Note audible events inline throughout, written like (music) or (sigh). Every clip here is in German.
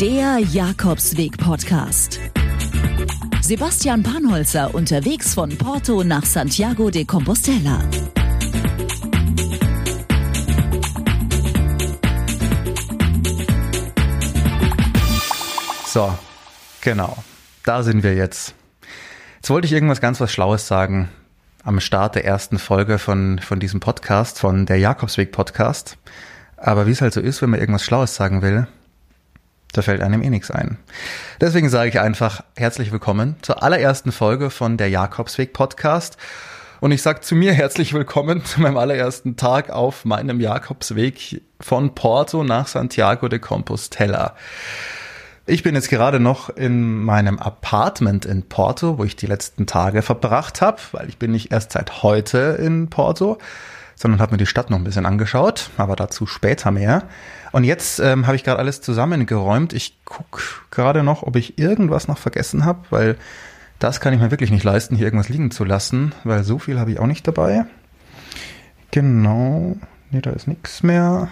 Der Jakobsweg-Podcast. Sebastian Panholzer unterwegs von Porto nach Santiago de Compostela. So, genau. Da sind wir jetzt. Jetzt wollte ich irgendwas ganz was Schlaues sagen am Start der ersten Folge von, von diesem Podcast, von der Jakobsweg Podcast. Aber wie es halt so ist, wenn man irgendwas Schlaues sagen will, da fällt einem eh nichts ein. Deswegen sage ich einfach herzlich willkommen zur allerersten Folge von der Jakobsweg Podcast. Und ich sage zu mir herzlich willkommen zu meinem allerersten Tag auf meinem Jakobsweg von Porto nach Santiago de Compostela. Ich bin jetzt gerade noch in meinem Apartment in Porto, wo ich die letzten Tage verbracht habe, weil ich bin nicht erst seit heute in Porto, sondern habe mir die Stadt noch ein bisschen angeschaut, aber dazu später mehr. Und jetzt ähm, habe ich gerade alles zusammengeräumt. Ich gucke gerade noch, ob ich irgendwas noch vergessen habe, weil das kann ich mir wirklich nicht leisten, hier irgendwas liegen zu lassen, weil so viel habe ich auch nicht dabei. Genau. Nee, da ist nichts mehr.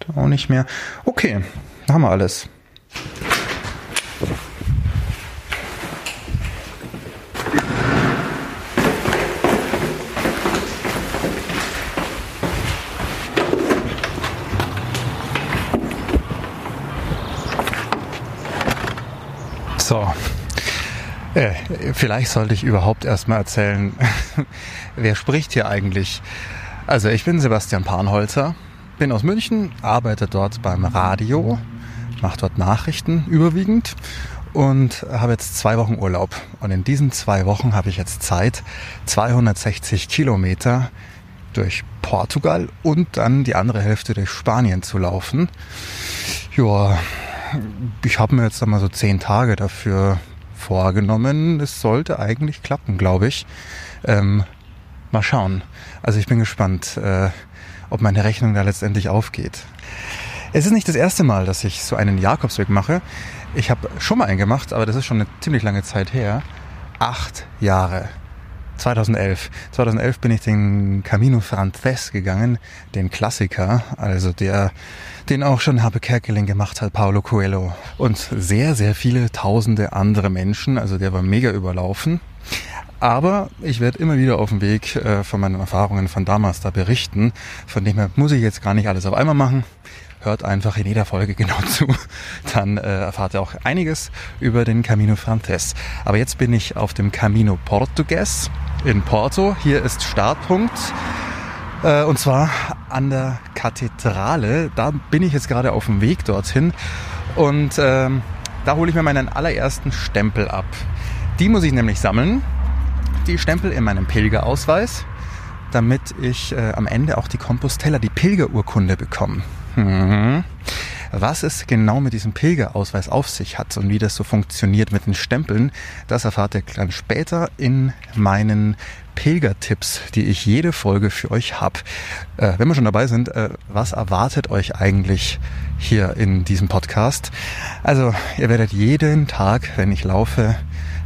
Da auch nicht mehr. Okay, da haben wir alles. So. Äh, vielleicht sollte ich überhaupt erstmal erzählen, (laughs) wer spricht hier eigentlich. Also ich bin Sebastian Panholzer, bin aus München, arbeite dort beim Radio mache dort Nachrichten überwiegend und habe jetzt zwei Wochen Urlaub. Und in diesen zwei Wochen habe ich jetzt Zeit, 260 Kilometer durch Portugal und dann die andere Hälfte durch Spanien zu laufen. Ja, ich habe mir jetzt einmal so zehn Tage dafür vorgenommen. Es sollte eigentlich klappen, glaube ich. Ähm, mal schauen. Also ich bin gespannt, äh, ob meine Rechnung da letztendlich aufgeht. Es ist nicht das erste Mal, dass ich so einen Jakobsweg mache. Ich habe schon mal einen gemacht, aber das ist schon eine ziemlich lange Zeit her. Acht Jahre. 2011. 2011 bin ich den Camino Frances gegangen, den Klassiker, also der, den auch schon Habe Kerkeling gemacht hat, Paulo Coelho. Und sehr, sehr viele tausende andere Menschen, also der war mega überlaufen. Aber ich werde immer wieder auf dem Weg äh, von meinen Erfahrungen von damals da berichten. Von dem her muss ich jetzt gar nicht alles auf einmal machen hört einfach in jeder Folge genau (laughs) zu. Dann äh, erfahrt ihr auch einiges über den Camino Frances. Aber jetzt bin ich auf dem Camino Portugues in Porto. Hier ist Startpunkt. Äh, und zwar an der Kathedrale. Da bin ich jetzt gerade auf dem Weg dorthin. Und ähm, da hole ich mir meinen allerersten Stempel ab. Die muss ich nämlich sammeln. Die Stempel in meinem Pilgerausweis damit ich äh, am Ende auch die Compostella, die Pilgerurkunde bekomme. Mhm. Was es genau mit diesem Pilgerausweis auf sich hat und wie das so funktioniert mit den Stempeln, das erfahrt ihr dann später in meinen Pilgertipps, die ich jede Folge für euch habe. Äh, wenn wir schon dabei sind, äh, was erwartet euch eigentlich hier in diesem Podcast? Also, ihr werdet jeden Tag, wenn ich laufe,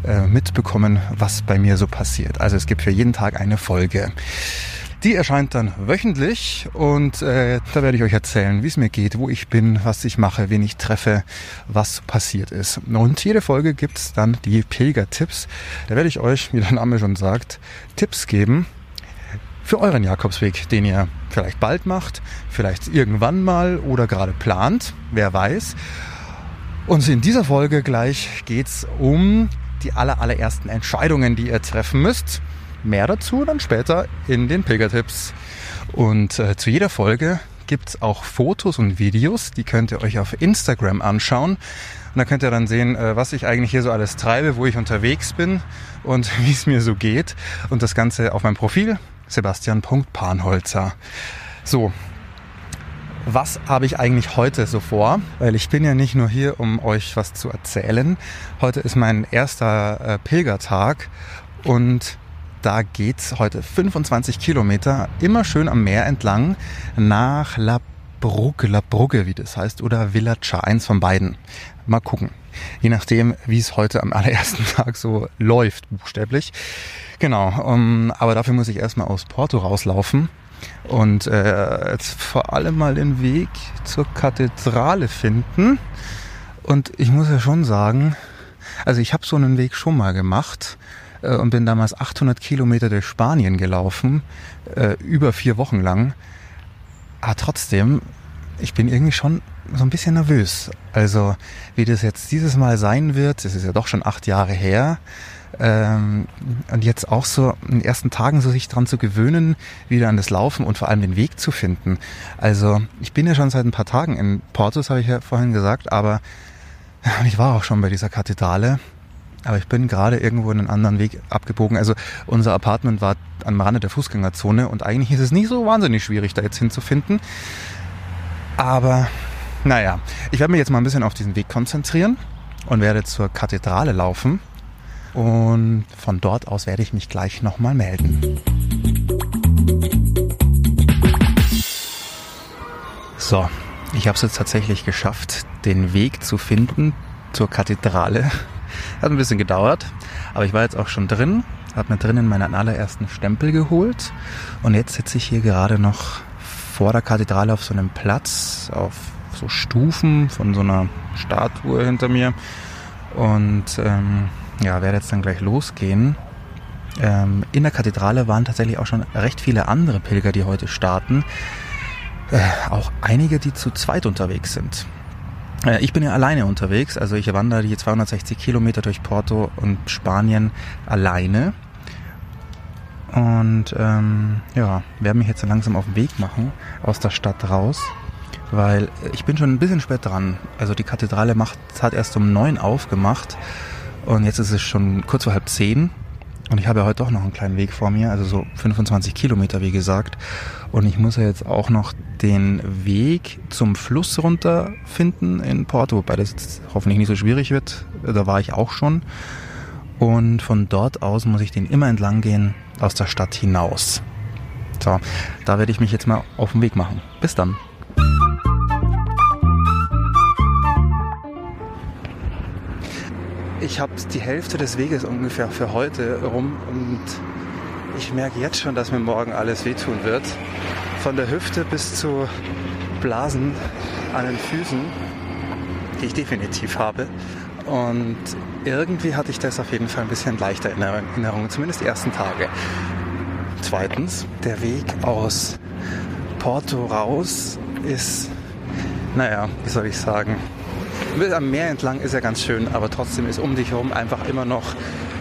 äh, mitbekommen, was bei mir so passiert. Also es gibt für jeden Tag eine Folge. Die erscheint dann wöchentlich und äh, da werde ich euch erzählen, wie es mir geht, wo ich bin, was ich mache, wen ich treffe, was passiert ist. Und jede Folge gibt's dann die Pilgertipps. Da werde ich euch, wie der Name schon sagt, Tipps geben für euren Jakobsweg, den ihr vielleicht bald macht, vielleicht irgendwann mal oder gerade plant, wer weiß. Und in dieser Folge gleich geht's um die aller, allerersten Entscheidungen, die ihr treffen müsst. Mehr dazu dann später in den Pilgertipps. Und äh, zu jeder Folge gibt's auch Fotos und Videos, die könnt ihr euch auf Instagram anschauen. Und da könnt ihr dann sehen, äh, was ich eigentlich hier so alles treibe, wo ich unterwegs bin und (laughs) wie es mir so geht. Und das Ganze auf meinem Profil, sebastian.panholzer. So, was habe ich eigentlich heute so vor? Weil ich bin ja nicht nur hier, um euch was zu erzählen. Heute ist mein erster äh, Pilgertag und da geht's heute 25 Kilometer immer schön am Meer entlang nach La Brugge, La Brugge, wie das heißt, oder Villacha, eins von beiden. Mal gucken. Je nachdem, wie es heute am (laughs) allerersten Tag so läuft, buchstäblich. Genau, um, aber dafür muss ich erstmal aus Porto rauslaufen und äh, jetzt vor allem mal den Weg zur Kathedrale finden. Und ich muss ja schon sagen, also ich habe so einen Weg schon mal gemacht äh, und bin damals 800 Kilometer durch Spanien gelaufen, äh, über vier Wochen lang. Aber trotzdem, ich bin irgendwie schon so ein bisschen nervös. Also wie das jetzt dieses Mal sein wird, das ist ja doch schon acht Jahre her. Ähm, und jetzt auch so in den ersten Tagen so sich dran zu gewöhnen, wieder an das Laufen und vor allem den Weg zu finden. Also ich bin ja schon seit ein paar Tagen in Porto, das habe ich ja vorhin gesagt, aber (laughs) ich war auch schon bei dieser Kathedrale. Aber ich bin gerade irgendwo in einen anderen Weg abgebogen. Also unser Apartment war am Rande der Fußgängerzone und eigentlich ist es nicht so wahnsinnig schwierig, da jetzt hinzufinden. Aber naja, ich werde mich jetzt mal ein bisschen auf diesen Weg konzentrieren und werde zur Kathedrale laufen. Und von dort aus werde ich mich gleich nochmal melden. So, ich habe es jetzt tatsächlich geschafft, den Weg zu finden zur Kathedrale. Hat ein bisschen gedauert, aber ich war jetzt auch schon drin, habe mir drinnen meinen allerersten Stempel geholt und jetzt sitze ich hier gerade noch vor der Kathedrale auf so einem Platz, auf so Stufen von so einer Statue hinter mir und ähm, ja, werde jetzt dann gleich losgehen. Ähm, in der Kathedrale waren tatsächlich auch schon recht viele andere Pilger, die heute starten. Äh, auch einige, die zu zweit unterwegs sind. Äh, ich bin ja alleine unterwegs, also ich wandere die 260 Kilometer durch Porto und Spanien alleine. Und ähm, ja, werde mich jetzt langsam auf den Weg machen aus der Stadt raus, weil ich bin schon ein bisschen spät dran. Also die Kathedrale macht, hat erst um neun aufgemacht und jetzt ist es schon kurz vor halb zehn. Und ich habe ja heute doch noch einen kleinen Weg vor mir, also so 25 Kilometer, wie gesagt. Und ich muss ja jetzt auch noch den Weg zum Fluss runter finden in Porto, wobei das hoffentlich nicht so schwierig wird. Da war ich auch schon. Und von dort aus muss ich den immer entlang gehen aus der Stadt hinaus. So, da werde ich mich jetzt mal auf den Weg machen. Bis dann. Ich habe die Hälfte des Weges ungefähr für heute rum und ich merke jetzt schon, dass mir morgen alles wehtun wird. Von der Hüfte bis zu Blasen an den Füßen, die ich definitiv habe. Und irgendwie hatte ich das auf jeden Fall ein bisschen leichter in Erinnerung, zumindest die ersten Tage. Zweitens, der Weg aus Porto raus ist, naja, wie soll ich sagen, am Meer entlang ist ja ganz schön, aber trotzdem ist um dich herum einfach immer noch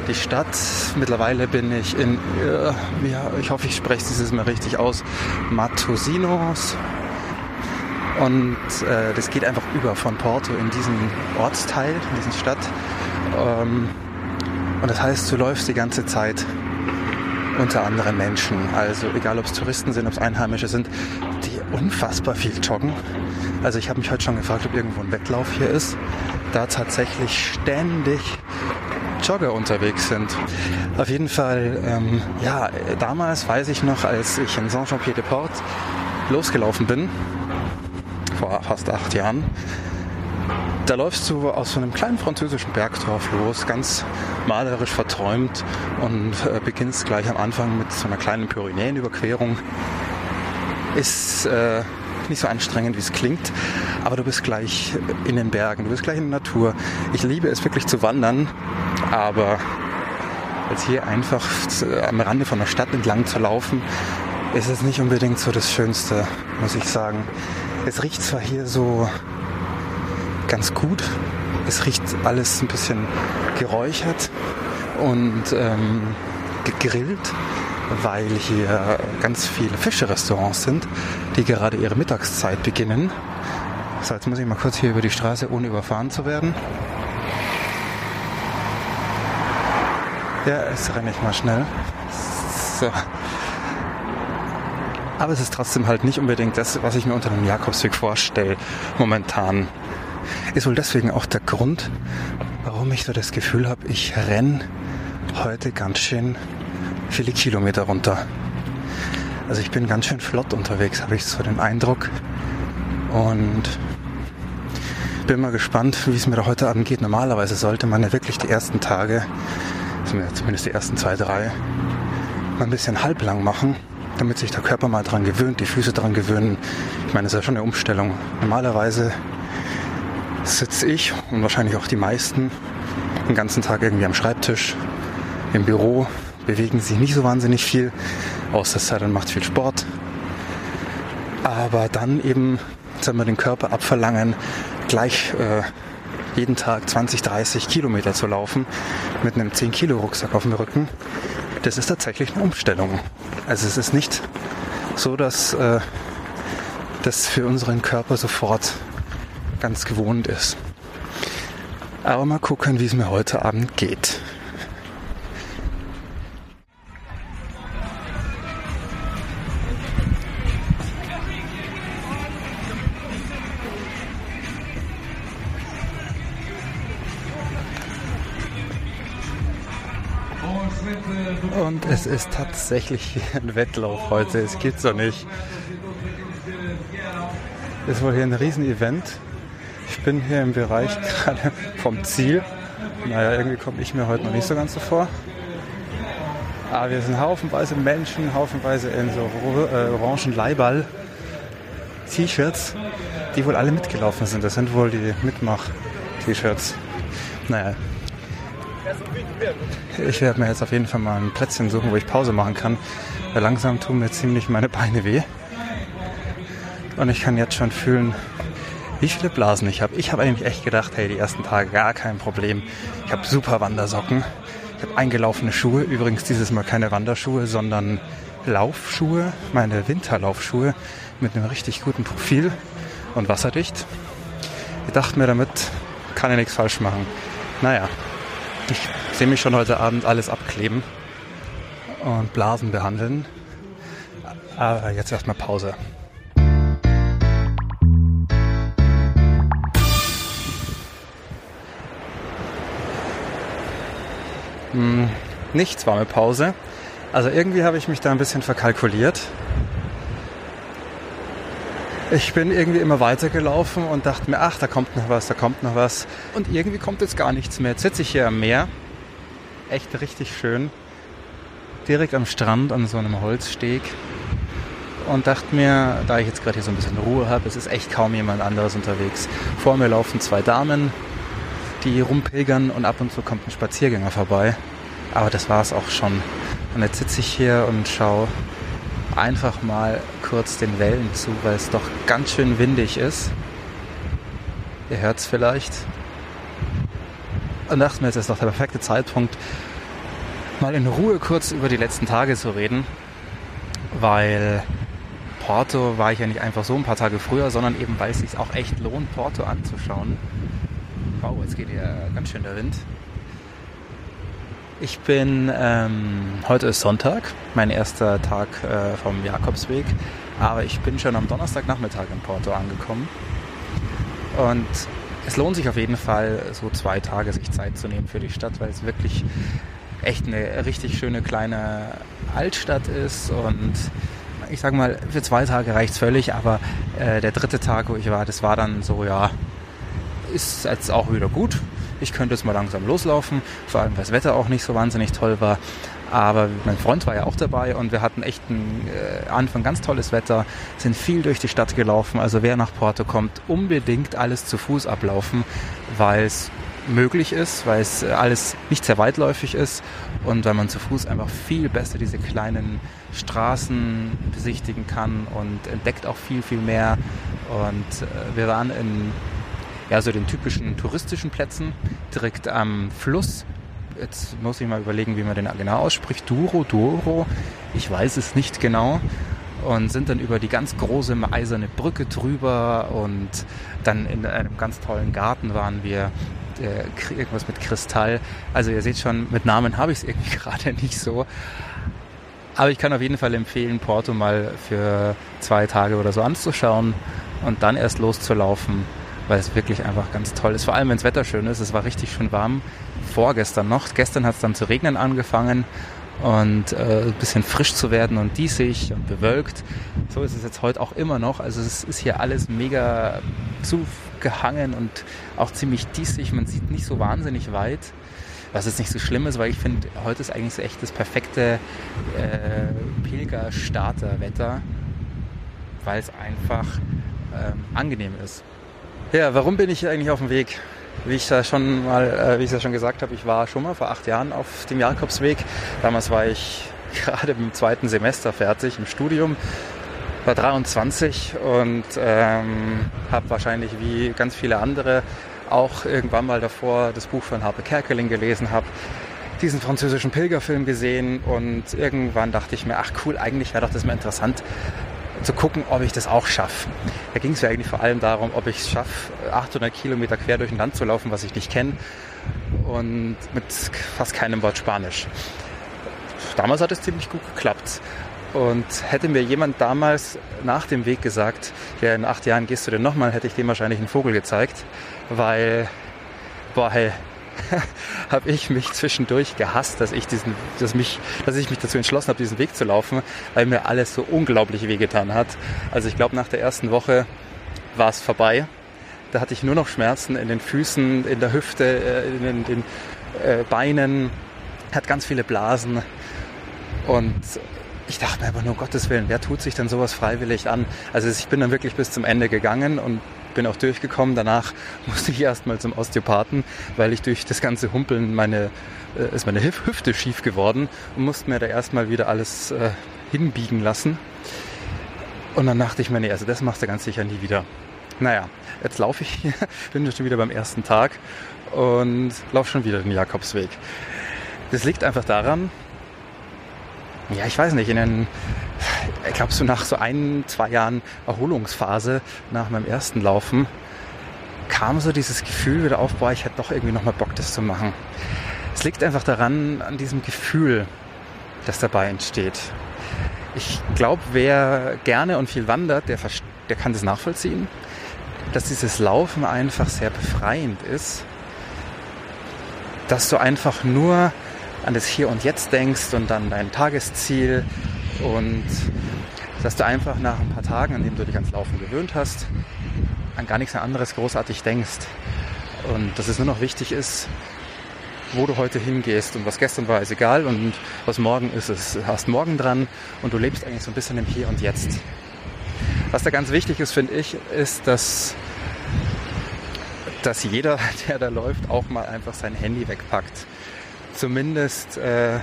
die Stadt. Mittlerweile bin ich in, äh, ja, ich hoffe, ich spreche dieses mal richtig aus, Matosinos. Und äh, das geht einfach über von Porto in diesen Ortsteil, in diesen Stadt. Ähm, und das heißt, du läufst die ganze Zeit unter anderen Menschen. Also egal, ob es Touristen sind, ob es Einheimische sind, die unfassbar viel joggen. Also ich habe mich heute schon gefragt, ob irgendwo ein Wettlauf hier ist, da tatsächlich ständig Jogger unterwegs sind. Auf jeden Fall, ähm, ja, damals weiß ich noch, als ich in Saint-Jean-Pied-de-Port losgelaufen bin, vor fast acht Jahren, da läufst du aus so einem kleinen französischen Bergdorf los, ganz malerisch verträumt und äh, beginnst gleich am Anfang mit so einer kleinen Pyrenäenüberquerung. Ist äh, nicht so anstrengend, wie es klingt, aber du bist gleich in den Bergen, du bist gleich in der Natur. Ich liebe es wirklich zu wandern, aber jetzt hier einfach am Rande von der Stadt entlang zu laufen, ist es nicht unbedingt so das Schönste, muss ich sagen. Es riecht zwar hier so ganz gut, es riecht alles ein bisschen geräuchert und ähm, gegrillt, weil hier ganz viele Fischerestaurants sind, die gerade ihre Mittagszeit beginnen. So, jetzt muss ich mal kurz hier über die Straße, ohne überfahren zu werden. Ja, jetzt renne ich mal schnell. So. Aber es ist trotzdem halt nicht unbedingt das, was ich mir unter einem Jakobsweg vorstelle, momentan. Ist wohl deswegen auch der Grund, warum ich so das Gefühl habe, ich renne heute ganz schön viele Kilometer runter. Also ich bin ganz schön flott unterwegs, habe ich so den Eindruck. Und bin mal gespannt, wie es mir da heute Abend geht. Normalerweise sollte man ja wirklich die ersten Tage, zumindest die ersten zwei, drei, mal ein bisschen halblang machen, damit sich der Körper mal dran gewöhnt, die Füße dran gewöhnen. Ich meine, das ist ja schon eine Umstellung. Normalerweise sitze ich und wahrscheinlich auch die meisten den ganzen Tag irgendwie am Schreibtisch, im Büro, bewegen sich nicht so wahnsinnig viel, außer dann macht viel Sport. Aber dann eben, sagen wir, den Körper abverlangen, gleich äh, jeden Tag 20, 30 Kilometer zu laufen mit einem 10 Kilo Rucksack auf dem Rücken, das ist tatsächlich eine Umstellung. Also es ist nicht so, dass äh, das für unseren Körper sofort ganz gewohnt ist. Aber mal gucken, wie es mir heute Abend geht. Es ist tatsächlich (laughs) ein Wettlauf heute. Es gibt's doch nicht. Es ist wohl hier ein Riesen-Event. Ich bin hier im Bereich (laughs) gerade vom Ziel. Naja, irgendwie komme ich mir heute noch nicht so ganz so vor. Aber wir sind haufenweise Menschen, haufenweise in so äh, orangen Leiball T-Shirts, die wohl alle mitgelaufen sind. Das sind wohl die Mitmach-T-Shirts. Naja, ich werde mir jetzt auf jeden Fall mal ein Plätzchen suchen, wo ich Pause machen kann. Weil langsam tun mir ziemlich meine Beine weh. Und ich kann jetzt schon fühlen, wie viele Blasen ich habe. Ich habe eigentlich echt gedacht, hey, die ersten Tage gar kein Problem. Ich habe super Wandersocken. Ich habe eingelaufene Schuhe. Übrigens dieses Mal keine Wanderschuhe, sondern Laufschuhe. Meine Winterlaufschuhe mit einem richtig guten Profil und wasserdicht. Ich dachte mir, damit kann ich nichts falsch machen. Naja, ich sehe mich schon heute Abend alles abkleben und Blasen behandeln. Aber jetzt erstmal Pause. Hm, nichts war eine Pause. Also irgendwie habe ich mich da ein bisschen verkalkuliert. Ich bin irgendwie immer weitergelaufen und dachte mir, ach, da kommt noch was, da kommt noch was. Und irgendwie kommt jetzt gar nichts mehr. Jetzt sitze ich hier am Meer. Echt richtig schön. Direkt am Strand an so einem Holzsteg. Und dachte mir, da ich jetzt gerade hier so ein bisschen Ruhe habe, es ist echt kaum jemand anderes unterwegs. Vor mir laufen zwei Damen, die rumpilgern und ab und zu kommt ein Spaziergänger vorbei. Aber das war es auch schon. Und jetzt sitze ich hier und schaue einfach mal kurz den Wellen zu, weil es doch ganz schön windig ist. Ihr hört es vielleicht. Und dachte mir, jetzt ist doch der perfekte Zeitpunkt, mal in Ruhe kurz über die letzten Tage zu reden, weil Porto war ich ja nicht einfach so ein paar Tage früher, sondern eben, weil es sich auch echt lohnt, Porto anzuschauen. Wow, jetzt geht hier ganz schön der Wind. Ich bin, ähm, heute ist Sonntag, mein erster Tag äh, vom Jakobsweg, aber ich bin schon am Donnerstagnachmittag in Porto angekommen. Und es lohnt sich auf jeden Fall, so zwei Tage sich Zeit zu nehmen für die Stadt, weil es wirklich echt eine richtig schöne kleine Altstadt ist und ich sag mal, für zwei Tage reicht es völlig, aber äh, der dritte Tag, wo ich war, das war dann so, ja, ist jetzt auch wieder gut ich könnte jetzt mal langsam loslaufen, vor allem weil das Wetter auch nicht so wahnsinnig toll war. Aber mein Freund war ja auch dabei und wir hatten echt ein äh, Anfang ganz tolles Wetter, sind viel durch die Stadt gelaufen. Also wer nach Porto kommt, unbedingt alles zu Fuß ablaufen, weil es möglich ist, weil es äh, alles nicht sehr weitläufig ist und weil man zu Fuß einfach viel besser diese kleinen Straßen besichtigen kann und entdeckt auch viel, viel mehr. Und äh, wir waren in ja, so den typischen touristischen Plätzen direkt am Fluss. Jetzt muss ich mal überlegen, wie man den genau ausspricht. Duro, Duro, ich weiß es nicht genau. Und sind dann über die ganz große eiserne Brücke drüber und dann in einem ganz tollen Garten waren wir äh, irgendwas mit Kristall. Also ihr seht schon, mit Namen habe ich es irgendwie (laughs) gerade nicht so. Aber ich kann auf jeden Fall empfehlen, Porto mal für zwei Tage oder so anzuschauen und dann erst loszulaufen weil es wirklich einfach ganz toll ist. Vor allem, wenn das Wetter schön ist. Es war richtig schön warm. Vorgestern noch. Gestern hat es dann zu regnen angefangen und äh, ein bisschen frisch zu werden und diesig und bewölkt. So ist es jetzt heute auch immer noch. Also es ist hier alles mega zugehangen und auch ziemlich diesig. Man sieht nicht so wahnsinnig weit. Was jetzt nicht so schlimm ist, weil ich finde, heute ist eigentlich echt das perfekte äh, Pilger-Starter-Wetter, weil es einfach ähm, angenehm ist. Ja, warum bin ich eigentlich auf dem Weg? Wie ich da schon mal, äh, wie ich ja schon gesagt habe, ich war schon mal vor acht Jahren auf dem Jakobsweg. Damals war ich (laughs) gerade im zweiten Semester fertig im Studium, war 23 und ähm, habe wahrscheinlich wie ganz viele andere auch irgendwann mal davor das Buch von Harpe Kerkeling gelesen habe, diesen französischen Pilgerfilm gesehen und irgendwann dachte ich mir, ach cool, eigentlich wäre doch das mal interessant, zu gucken, ob ich das auch schaffe. Da ging es ja eigentlich vor allem darum, ob ich es schaffe, 800 Kilometer quer durch ein Land zu laufen, was ich nicht kenne und mit fast keinem Wort Spanisch. Damals hat es ziemlich gut geklappt. Und hätte mir jemand damals nach dem Weg gesagt, ja, in acht Jahren gehst du denn nochmal, hätte ich dem wahrscheinlich einen Vogel gezeigt, weil, boah, hey, (laughs) habe ich mich zwischendurch gehasst, dass ich diesen, dass mich, dass ich mich dazu entschlossen habe, diesen Weg zu laufen, weil mir alles so unglaublich wehgetan hat. Also ich glaube, nach der ersten Woche war es vorbei. Da hatte ich nur noch Schmerzen in den Füßen, in der Hüfte, äh, in den äh, Beinen, hat ganz viele Blasen und ich dachte mir aber nur, Gottes Willen, wer tut sich denn sowas freiwillig an? Also ich bin dann wirklich bis zum Ende gegangen und bin auch durchgekommen. Danach (laughs) musste ich erstmal zum Osteopathen, weil ich durch das ganze Humpeln meine, äh, ist meine Hüfte schief geworden und musste mir da erstmal wieder alles äh, hinbiegen lassen. Und dann dachte ich mir, nee, also das machst du ganz sicher nie wieder. Naja, jetzt laufe ich hier, (laughs) bin schon wieder beim ersten Tag und laufe schon wieder den Jakobsweg. Das liegt einfach daran, ja, ich weiß nicht, in den ich glaube, so nach so ein, zwei Jahren Erholungsphase nach meinem ersten Laufen kam so dieses Gefühl wieder auf, boah, ich hätte doch irgendwie nochmal Bock, das zu machen. Es liegt einfach daran, an diesem Gefühl, das dabei entsteht. Ich glaube, wer gerne und viel wandert, der, der kann das nachvollziehen, dass dieses Laufen einfach sehr befreiend ist, dass du einfach nur an das Hier und Jetzt denkst und an dein Tagesziel und dass du einfach nach ein paar Tagen, an denen du dich ans Laufen gewöhnt hast, an gar nichts anderes großartig denkst. Und dass es nur noch wichtig ist, wo du heute hingehst und was gestern war, ist egal und was morgen ist, ist hast morgen dran und du lebst eigentlich so ein bisschen im Hier und Jetzt. Was da ganz wichtig ist, finde ich, ist, dass, dass jeder, (laughs) der da läuft, auch mal einfach sein Handy wegpackt. Zumindest äh,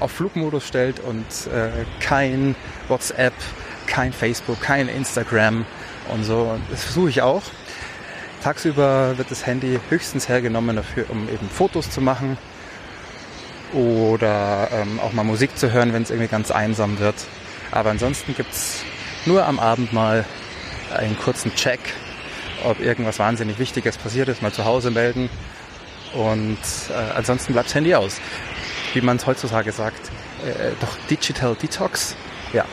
auf Flugmodus stellt und äh, kein WhatsApp, kein Facebook, kein Instagram und so. Das versuche ich auch. Tagsüber wird das Handy höchstens hergenommen dafür, um eben Fotos zu machen oder ähm, auch mal Musik zu hören, wenn es irgendwie ganz einsam wird. Aber ansonsten gibt es nur am Abend mal einen kurzen Check, ob irgendwas wahnsinnig Wichtiges passiert ist, mal zu Hause melden. Und äh, ansonsten bleibt das Handy aus wie man es heutzutage sagt, äh, doch Digital Detox. Ja.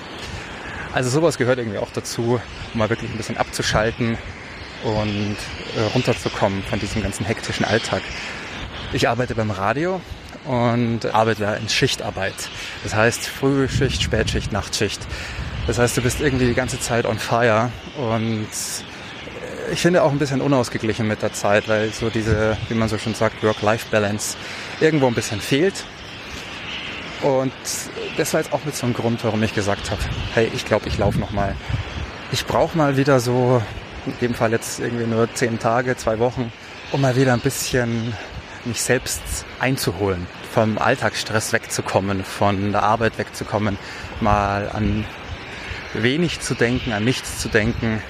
Also sowas gehört irgendwie auch dazu, um mal wirklich ein bisschen abzuschalten und äh, runterzukommen von diesem ganzen hektischen Alltag. Ich arbeite beim Radio und arbeite da in Schichtarbeit. Das heißt Frühschicht, Spätschicht, Nachtschicht. Das heißt, du bist irgendwie die ganze Zeit on fire und äh, ich finde auch ein bisschen unausgeglichen mit der Zeit, weil so diese, wie man so schon sagt, Work-Life-Balance irgendwo ein bisschen fehlt. Und das war jetzt auch mit so einem Grund, warum ich gesagt habe, hey, ich glaube, ich laufe nochmal. Ich brauche mal wieder so, in dem Fall jetzt irgendwie nur zehn Tage, zwei Wochen, um mal wieder ein bisschen mich selbst einzuholen, vom Alltagsstress wegzukommen, von der Arbeit wegzukommen, mal an wenig zu denken, an nichts zu denken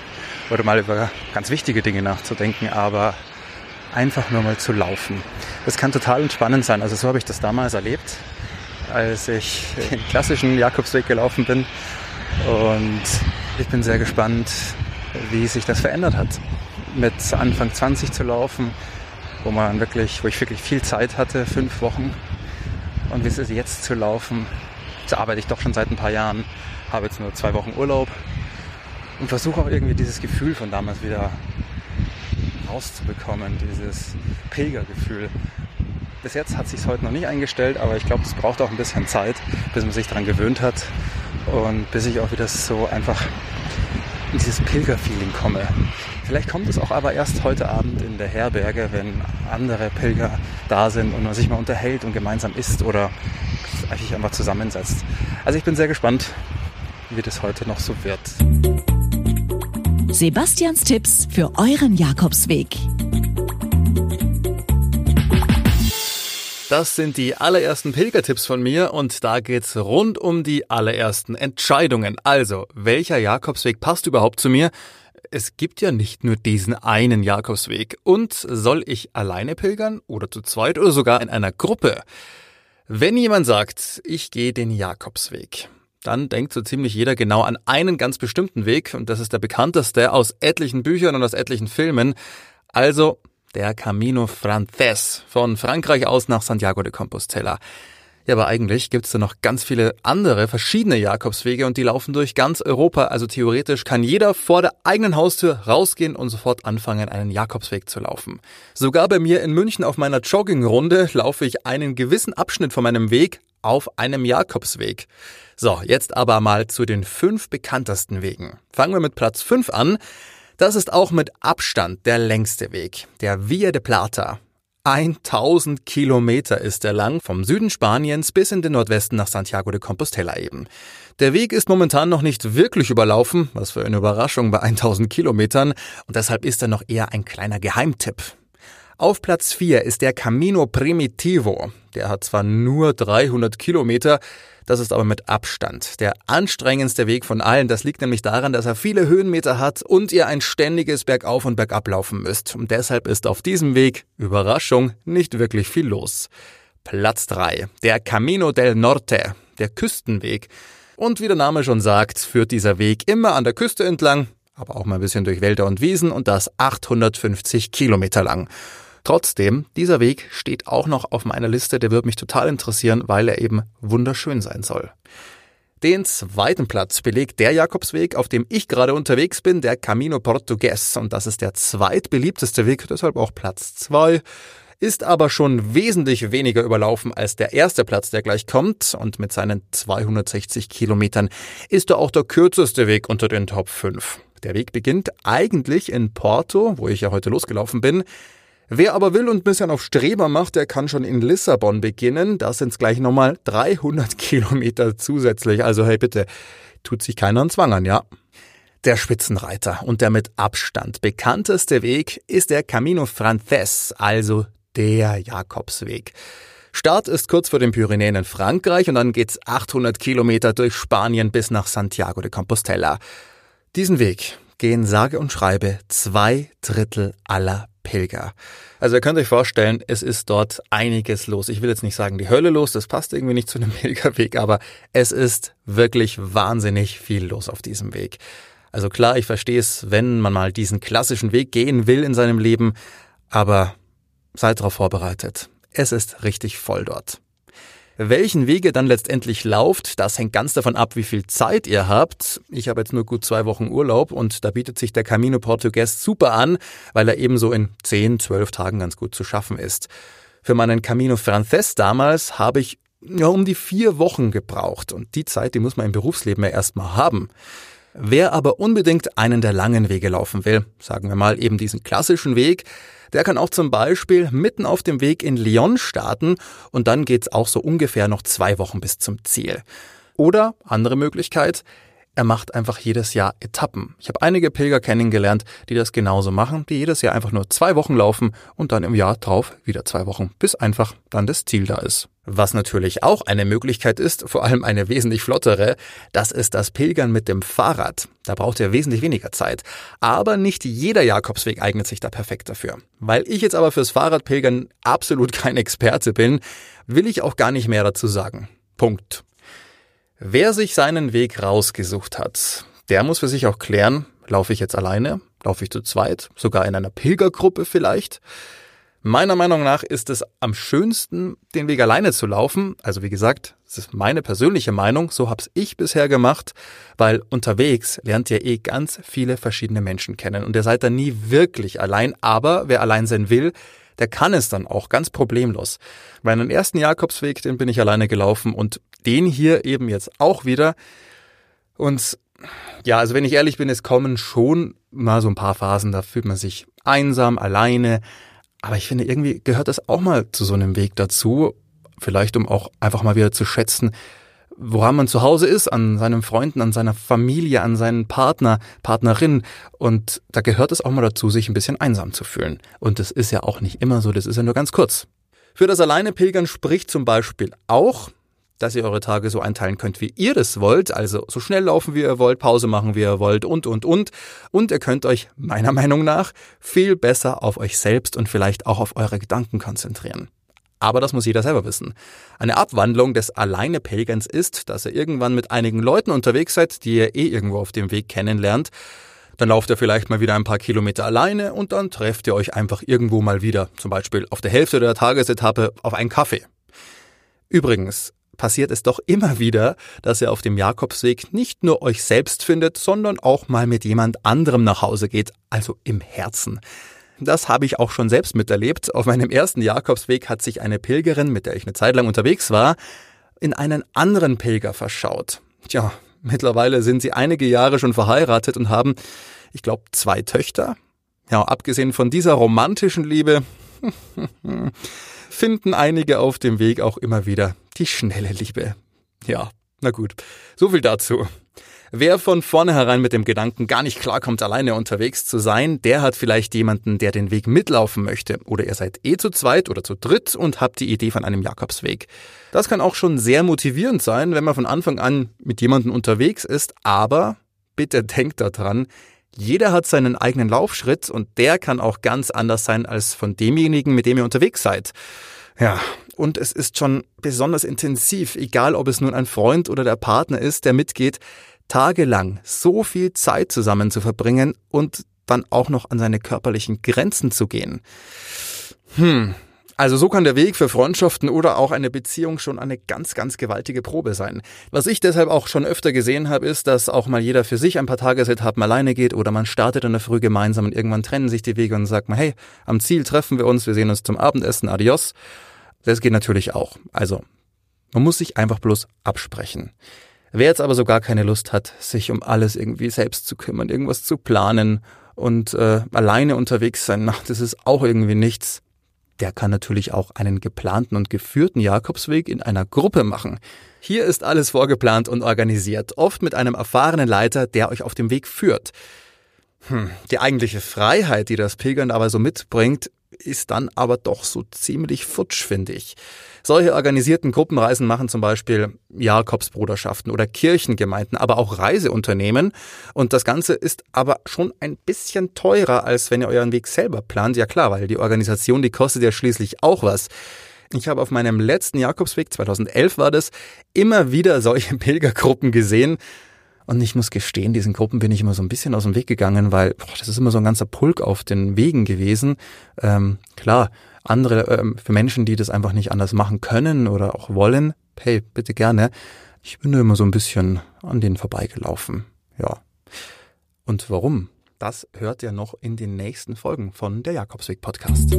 oder mal über ganz wichtige Dinge nachzudenken, aber einfach nur mal zu laufen. Das kann total entspannend sein. Also so habe ich das damals erlebt als ich den klassischen Jakobsweg gelaufen bin. Und ich bin sehr gespannt, wie sich das verändert hat. Mit Anfang 20 zu laufen, wo man wirklich, wo ich wirklich viel Zeit hatte, fünf Wochen. Und wie es jetzt zu laufen, da arbeite ich doch schon seit ein paar Jahren, habe jetzt nur zwei Wochen Urlaub und versuche auch irgendwie dieses Gefühl von damals wieder rauszubekommen, dieses Pilgergefühl. Bis jetzt hat sich heute noch nicht eingestellt, aber ich glaube, es braucht auch ein bisschen Zeit, bis man sich daran gewöhnt hat und bis ich auch wieder so einfach in dieses Pilgerfeeling komme. Vielleicht kommt es auch aber erst heute Abend in der Herberge, wenn andere Pilger da sind und man sich mal unterhält und gemeinsam isst oder sich einfach zusammensetzt. Also ich bin sehr gespannt, wie das heute noch so wird. Sebastians Tipps für euren Jakobsweg. Das sind die allerersten Pilgertipps von mir und da geht's rund um die allerersten Entscheidungen. Also, welcher Jakobsweg passt überhaupt zu mir? Es gibt ja nicht nur diesen einen Jakobsweg. Und soll ich alleine pilgern oder zu zweit oder sogar in einer Gruppe? Wenn jemand sagt, ich gehe den Jakobsweg, dann denkt so ziemlich jeder genau an einen ganz bestimmten Weg und das ist der bekannteste aus etlichen Büchern und aus etlichen Filmen. Also der Camino Frances von Frankreich aus nach Santiago de Compostela. Ja, aber eigentlich gibt's da noch ganz viele andere verschiedene Jakobswege und die laufen durch ganz Europa. Also theoretisch kann jeder vor der eigenen Haustür rausgehen und sofort anfangen, einen Jakobsweg zu laufen. Sogar bei mir in München auf meiner Joggingrunde laufe ich einen gewissen Abschnitt von meinem Weg auf einem Jakobsweg. So, jetzt aber mal zu den fünf bekanntesten Wegen. Fangen wir mit Platz fünf an. Das ist auch mit Abstand der längste Weg, der Via de Plata. 1000 Kilometer ist er lang, vom Süden Spaniens bis in den Nordwesten nach Santiago de Compostela eben. Der Weg ist momentan noch nicht wirklich überlaufen, was für eine Überraschung bei 1000 Kilometern, und deshalb ist er noch eher ein kleiner Geheimtipp. Auf Platz 4 ist der Camino Primitivo. Der hat zwar nur 300 Kilometer, das ist aber mit Abstand der anstrengendste Weg von allen. Das liegt nämlich daran, dass er viele Höhenmeter hat und ihr ein ständiges Bergauf und Bergab laufen müsst. Und deshalb ist auf diesem Weg, Überraschung, nicht wirklich viel los. Platz 3. Der Camino del Norte, der Küstenweg. Und wie der Name schon sagt, führt dieser Weg immer an der Küste entlang, aber auch mal ein bisschen durch Wälder und Wiesen und das 850 Kilometer lang. Trotzdem, dieser Weg steht auch noch auf meiner Liste, der wird mich total interessieren, weil er eben wunderschön sein soll. Den zweiten Platz belegt der Jakobsweg, auf dem ich gerade unterwegs bin, der Camino Portugues. Und das ist der zweitbeliebteste Weg, deshalb auch Platz zwei. Ist aber schon wesentlich weniger überlaufen als der erste Platz, der gleich kommt. Und mit seinen 260 Kilometern ist er auch der kürzeste Weg unter den Top 5. Der Weg beginnt eigentlich in Porto, wo ich ja heute losgelaufen bin. Wer aber will und ein bisschen auf Streber macht, der kann schon in Lissabon beginnen. Das sind gleich nochmal 300 (laughs) Kilometer zusätzlich. Also hey bitte, tut sich keiner an Zwang an, ja? Der Spitzenreiter und der mit Abstand bekannteste Weg ist der Camino Frances, also der Jakobsweg. Start ist kurz vor den Pyrenäen in Frankreich und dann geht's 800 Kilometer durch Spanien bis nach Santiago de Compostela. Diesen Weg gehen sage und schreibe zwei Drittel aller Pilger. Also ihr könnt euch vorstellen, es ist dort einiges los. Ich will jetzt nicht sagen die Hölle los, das passt irgendwie nicht zu einem (laughs) Pilgerweg, aber es ist wirklich wahnsinnig viel los auf diesem Weg. Also klar, ich verstehe es, wenn man mal diesen klassischen Weg gehen will in seinem Leben, aber seid darauf vorbereitet. Es ist richtig voll dort. Welchen Weg ihr dann letztendlich lauft, das hängt ganz davon ab, wie viel Zeit ihr habt. Ich habe jetzt nur gut zwei Wochen Urlaub und da bietet sich der Camino Portugues super an, weil er ebenso in 10, 12 Tagen ganz gut zu schaffen ist. Für meinen Camino Frances damals habe ich ja, um die vier Wochen gebraucht und die Zeit, die muss man im Berufsleben ja erstmal haben. Wer aber unbedingt einen der langen Wege laufen will, sagen wir mal eben diesen klassischen Weg, der kann auch zum Beispiel mitten auf dem Weg in Lyon starten und dann geht's auch so ungefähr noch zwei Wochen bis zum Ziel. Oder andere Möglichkeit, er macht einfach jedes Jahr Etappen. Ich habe einige Pilger kennengelernt, die das genauso machen, die jedes Jahr einfach nur zwei Wochen laufen und dann im Jahr drauf wieder zwei Wochen, bis einfach dann das Ziel da ist. Was natürlich auch eine Möglichkeit ist, vor allem eine wesentlich flottere, das ist das Pilgern mit dem Fahrrad. Da braucht ihr wesentlich weniger Zeit. Aber nicht jeder Jakobsweg eignet sich da perfekt dafür. Weil ich jetzt aber fürs Fahrradpilgern absolut (laughs) kein Experte bin, will ich auch gar nicht mehr dazu sagen. Punkt. Wer sich seinen Weg rausgesucht hat, der muss für sich auch klären, laufe ich jetzt alleine, laufe ich zu zweit, sogar in einer Pilgergruppe vielleicht. Meiner Meinung nach ist es am schönsten, den Weg alleine zu laufen. Also wie gesagt, es ist meine persönliche Meinung, so hab's ich bisher gemacht, weil unterwegs lernt ihr eh ganz viele verschiedene Menschen kennen und ihr seid dann nie wirklich allein, aber wer allein sein will, der kann es dann auch ganz problemlos. Meinen ersten Jakobsweg, den bin ich alleine gelaufen und den hier eben jetzt auch wieder. Und ja, also wenn ich ehrlich bin, es kommen schon mal so ein paar Phasen, da fühlt man sich einsam, alleine. Aber ich finde, irgendwie gehört das auch mal zu so einem Weg dazu. Vielleicht um auch einfach mal wieder zu schätzen, woran man zu Hause ist, an seinen Freunden, an seiner Familie, an seinen Partner, Partnerin. Und da gehört es auch mal dazu, sich ein bisschen einsam zu fühlen. Und das ist ja auch nicht immer so, das ist ja nur ganz kurz. Für das alleine Pilgern spricht zum Beispiel auch, dass ihr eure Tage so einteilen könnt, wie ihr das wollt, also so schnell laufen, wie ihr wollt, Pause machen, wie ihr wollt und, und, und. Und ihr könnt euch meiner Meinung nach viel besser auf euch selbst und vielleicht auch auf eure Gedanken konzentrieren. Aber das muss jeder selber wissen. Eine Abwandlung des Alleine-Pilgerns ist, dass ihr irgendwann mit einigen Leuten unterwegs seid, die ihr eh irgendwo auf dem Weg kennenlernt. Dann lauft ihr vielleicht mal wieder ein paar Kilometer alleine und dann trefft ihr euch einfach irgendwo mal wieder, zum Beispiel auf der Hälfte der Tagesetappe auf einen Kaffee. Übrigens, passiert es doch immer wieder, dass ihr auf dem Jakobsweg nicht nur euch selbst findet, sondern auch mal mit jemand anderem nach Hause geht, also im Herzen. Das habe ich auch schon selbst miterlebt. Auf meinem ersten Jakobsweg hat sich eine Pilgerin, mit der ich eine Zeit lang unterwegs war, in einen anderen Pilger verschaut. Tja, mittlerweile sind sie einige Jahre schon verheiratet und haben, ich glaube, zwei Töchter. Ja, abgesehen von dieser romantischen Liebe (laughs) finden einige auf dem Weg auch immer wieder die schnelle Liebe. Ja, na gut, so viel dazu. Wer von vornherein mit dem Gedanken gar nicht klarkommt, alleine unterwegs zu sein, der hat vielleicht jemanden, der den Weg mitlaufen möchte. Oder ihr seid eh zu zweit oder zu dritt und habt die Idee von einem Jakobsweg. Das kann auch schon sehr motivierend sein, wenn man von Anfang an mit jemandem unterwegs ist, aber bitte denkt daran, jeder hat seinen eigenen Laufschritt und der kann auch ganz anders sein als von demjenigen, mit dem ihr unterwegs seid. Ja, und es ist schon besonders intensiv, egal ob es nun ein Freund oder der Partner ist, der mitgeht, tagelang so viel Zeit zusammen zu verbringen und dann auch noch an seine körperlichen Grenzen zu gehen. Hm. Also so kann der Weg für Freundschaften oder auch eine Beziehung schon eine ganz, ganz gewaltige Probe sein. Was ich deshalb auch schon öfter gesehen habe, ist, dass auch mal jeder für sich ein paar Tagesetappen alleine geht oder man startet in der Früh gemeinsam und irgendwann trennen sich die Wege und sagt man, hey, am Ziel treffen wir uns, wir sehen uns zum Abendessen, adios. Das geht natürlich auch. Also, man muss sich einfach bloß absprechen. Wer jetzt aber so gar keine Lust hat, sich um alles irgendwie selbst zu kümmern, irgendwas zu planen und äh, alleine unterwegs sein, ach, das ist auch irgendwie nichts, der kann natürlich auch einen geplanten und geführten Jakobsweg in einer Gruppe machen. Hier ist alles vorgeplant und organisiert, oft mit einem erfahrenen Leiter, der euch auf dem Weg führt. Hm, die eigentliche Freiheit, die das Pilgern aber so mitbringt, ist dann aber doch so ziemlich futsch, finde ich. Solche organisierten Gruppenreisen machen zum Beispiel Jakobsbruderschaften oder Kirchengemeinden, aber auch Reiseunternehmen. Und das Ganze ist aber schon ein bisschen teurer, als wenn ihr euren Weg selber plant. Ja klar, weil die Organisation, die kostet ja schließlich auch was. Ich habe auf meinem letzten Jakobsweg, 2011 war das, immer wieder solche (laughs) Pilgergruppen gesehen. Und ich muss gestehen, diesen Gruppen bin ich immer so ein bisschen aus dem Weg gegangen, weil boah, das ist immer so ein ganzer Pulk auf den Wegen gewesen. Ähm, klar, andere, ähm, für Menschen, die das einfach nicht anders machen können oder auch wollen, hey, bitte gerne. Ich bin nur immer so ein bisschen an denen vorbeigelaufen. Ja. Und warum? Das hört ihr noch in den nächsten Folgen von der Jakobsweg Podcast.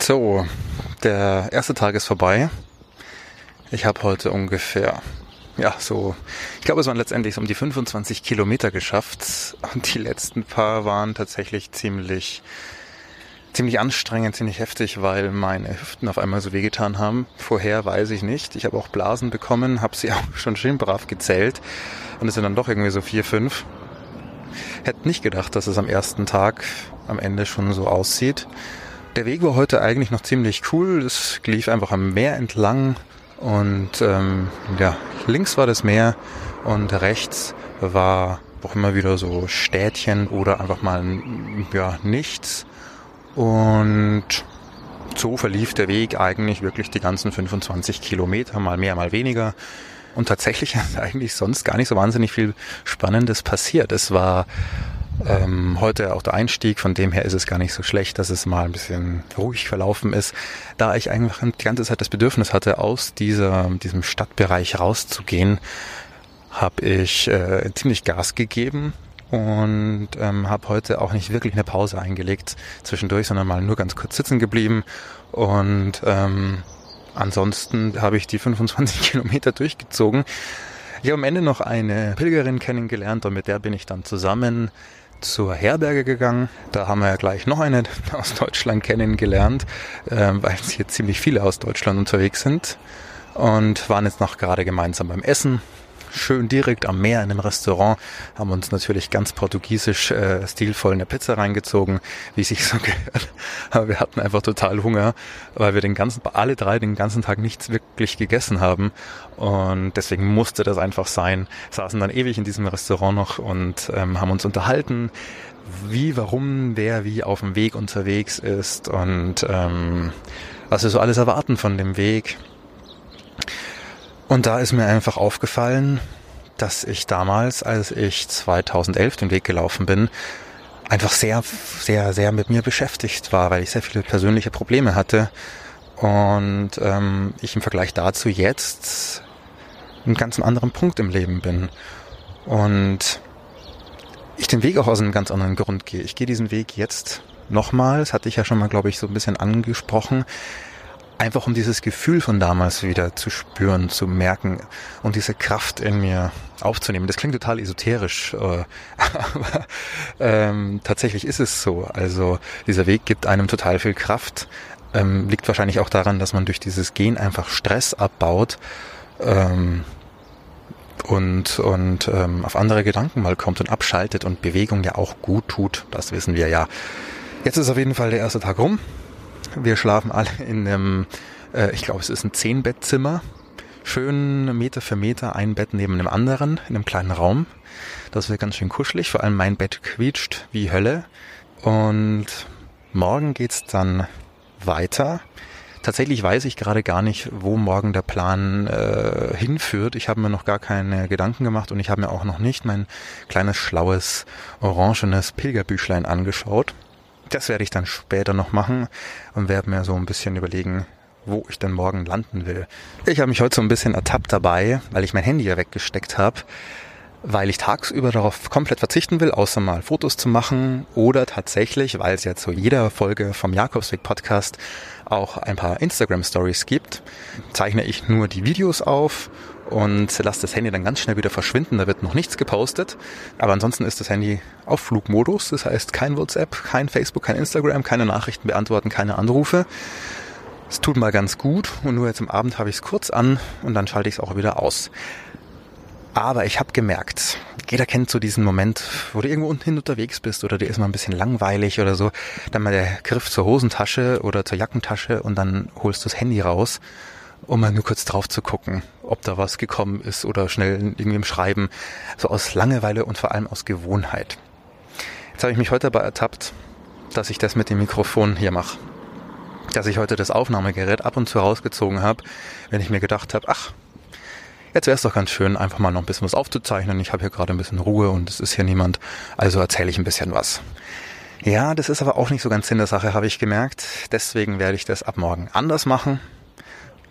So, der erste Tag ist vorbei. Ich habe heute ungefähr ja, so, ich glaube, es waren letztendlich so um die 25 Kilometer geschafft. Und die letzten paar waren tatsächlich ziemlich, ziemlich anstrengend, ziemlich heftig, weil meine Hüften auf einmal so wehgetan haben. Vorher weiß ich nicht. Ich habe auch Blasen bekommen, habe sie (laughs) auch schon schön brav gezählt. Und es sind dann doch irgendwie so vier, fünf. Hätte nicht gedacht, dass es am ersten Tag am Ende schon so aussieht. Der Weg war heute eigentlich noch ziemlich cool. Es lief einfach am Meer entlang und ähm, ja, links war das Meer und rechts war auch immer wieder so Städtchen oder einfach mal ja, nichts. Und so verlief der Weg eigentlich wirklich die ganzen 25 Kilometer, mal mehr, mal weniger. Und tatsächlich (laughs) ist eigentlich sonst gar nicht so wahnsinnig viel Spannendes passiert. Es war ähm, heute auch der Einstieg, von dem her ist es gar nicht so schlecht, dass es mal ein bisschen ruhig verlaufen ist, da ich einfach die ganze Zeit das Bedürfnis hatte, aus dieser, diesem Stadtbereich rauszugehen, habe ich äh, ziemlich Gas gegeben und ähm, habe heute auch nicht wirklich eine Pause eingelegt zwischendurch, sondern mal nur ganz kurz sitzen geblieben. Und ähm, ansonsten habe ich die 25 (laughs) Kilometer durchgezogen. Ich habe am Ende noch eine Pilgerin kennengelernt und mit der bin ich dann zusammen zur Herberge gegangen. Da haben wir ja gleich noch eine (laughs) aus Deutschland kennengelernt, äh, weil hier ziemlich viele aus Deutschland unterwegs sind und waren jetzt noch gerade gemeinsam beim Essen schön direkt am Meer in einem Restaurant, haben uns natürlich ganz portugiesisch äh, stilvoll eine Pizza reingezogen, wie sich so gehört. Aber wir hatten einfach total Hunger, weil wir den ganzen, alle drei den ganzen Tag nichts wirklich gegessen haben. Und deswegen musste das einfach sein. Saßen dann ewig in diesem Restaurant noch und ähm, haben uns unterhalten, wie, warum, wer wie auf dem Weg unterwegs ist und ähm, was wir so alles erwarten von dem Weg. Und da ist mir einfach aufgefallen, dass ich damals, als ich 2011 den Weg gelaufen bin, einfach sehr, sehr, sehr mit mir beschäftigt war, weil ich sehr viele persönliche Probleme hatte. Und ähm, ich im Vergleich dazu jetzt einen ganz anderen Punkt im Leben bin. Und ich den Weg auch aus einem ganz anderen Grund gehe. Ich gehe diesen Weg jetzt nochmals, hatte ich ja schon mal, glaube ich, so ein bisschen angesprochen, Einfach um dieses Gefühl von damals wieder zu spüren, zu merken und diese Kraft in mir aufzunehmen. Das klingt total esoterisch, äh, (laughs) aber ähm, tatsächlich ist es so. Also dieser Weg gibt einem total viel Kraft. Ähm, liegt wahrscheinlich auch daran, dass man durch dieses Gehen einfach Stress abbaut ähm, und, und ähm, auf andere Gedanken mal kommt und abschaltet und Bewegung ja auch gut tut. Das wissen wir ja. Jetzt ist auf jeden Fall der erste Tag rum. Wir schlafen alle in einem, äh, ich glaube, es ist ein Zehnbettzimmer. Schön Meter für Meter, ein Bett neben dem anderen in einem kleinen Raum. Das wird ganz schön kuschelig, vor allem mein Bett quietscht wie Hölle. Und morgen geht's dann weiter. Tatsächlich weiß ich gerade gar nicht, wo morgen der Plan äh, hinführt. Ich habe mir noch gar keine Gedanken gemacht und ich habe mir auch noch nicht mein kleines, schlaues, orangenes Pilgerbüchlein angeschaut. Das werde ich dann später noch machen und werde mir so ein bisschen überlegen, wo ich denn morgen landen will. Ich habe mich heute so ein bisschen ertappt dabei, weil ich mein Handy ja weggesteckt habe, weil ich tagsüber darauf komplett verzichten will, außer mal Fotos zu machen oder tatsächlich, weil es ja zu jeder Folge vom Jakobsweg Podcast auch ein paar Instagram Stories gibt, zeichne ich nur die Videos auf und lasse das Handy dann ganz schnell wieder verschwinden. Da wird noch nichts gepostet. Aber ansonsten ist das Handy auf Flugmodus. Das heißt kein WhatsApp, kein Facebook, kein Instagram, keine Nachrichten beantworten, keine Anrufe. Es tut mal ganz gut und nur jetzt am Abend habe ich es kurz an und dann schalte ich es auch wieder aus. Aber ich habe gemerkt, jeder kennt so diesen Moment, wo du irgendwo unten unterwegs bist oder dir ist mal ein bisschen langweilig oder so, dann mal der Griff zur Hosentasche oder zur Jackentasche und dann holst du das Handy raus um mal nur kurz drauf zu gucken, ob da was gekommen ist oder schnell irgendwie im Schreiben, so aus Langeweile und vor allem aus Gewohnheit. Jetzt habe ich mich heute dabei ertappt, dass ich das mit dem Mikrofon hier mache. Dass ich heute das Aufnahmegerät ab und zu rausgezogen habe, wenn ich mir gedacht habe, ach, jetzt wäre es doch ganz schön, einfach mal noch ein bisschen was aufzuzeichnen. Ich habe hier gerade ein bisschen Ruhe und es ist hier niemand, also erzähle ich ein bisschen was. Ja, das ist aber auch nicht so ganz Sinn der Sache, habe ich gemerkt. Deswegen werde ich das ab morgen anders machen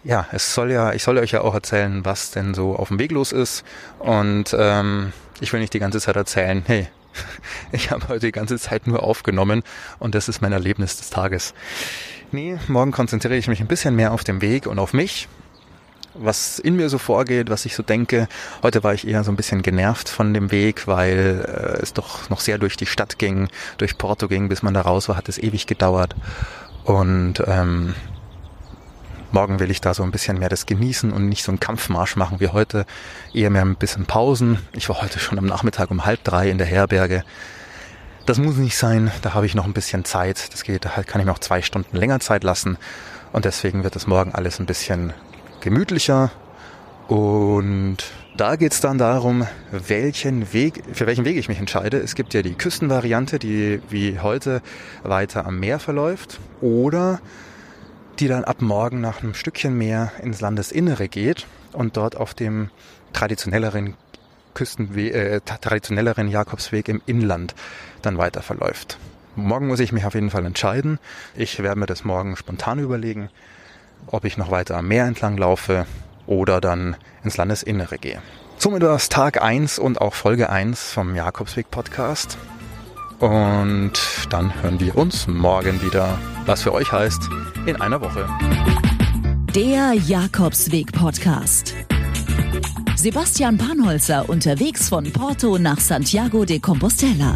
ja, es soll ja, ich soll euch ja auch erzählen, was denn so auf dem Weg los ist. Und ähm, ich will nicht die ganze Zeit erzählen, hey, (laughs) ich habe heute die ganze Zeit nur aufgenommen und das ist mein Erlebnis des Tages. Nee, morgen konzentriere ich mich ein bisschen mehr auf den Weg und auf mich, was in mir so vorgeht, was ich so denke. Heute war ich eher so ein bisschen genervt von dem Weg, weil äh, es doch noch sehr durch die Stadt ging, durch Porto ging, bis man da raus war, hat es ewig gedauert. Und ähm, Morgen will ich da so ein bisschen mehr das genießen und nicht so einen Kampfmarsch machen wie heute. Eher mehr ein bisschen Pausen. Ich war heute schon am Nachmittag um halb drei in der Herberge. Das muss nicht sein. Da habe ich noch ein bisschen Zeit. Das geht, da kann ich mir auch zwei Stunden länger Zeit lassen. Und deswegen wird es morgen alles ein bisschen gemütlicher. Und da geht es dann darum, welchen Weg, für welchen Weg ich mich entscheide. Es gibt ja die Küstenvariante, die wie heute weiter am Meer verläuft. Oder die dann ab morgen nach einem Stückchen mehr ins Landesinnere geht und dort auf dem traditionelleren Küstenwe äh, traditionelleren Jakobsweg im Inland dann weiter verläuft. Morgen muss ich mich auf jeden Fall entscheiden. Ich werde mir das morgen spontan überlegen, ob ich noch weiter am Meer entlang laufe oder dann ins Landesinnere gehe. Somit war es Tag 1 und auch Folge 1 vom Jakobsweg Podcast. Und dann hören wir uns morgen wieder, was für euch heißt, in einer Woche. Der Jakobsweg Podcast. Sebastian Panholzer unterwegs von Porto nach Santiago de Compostela.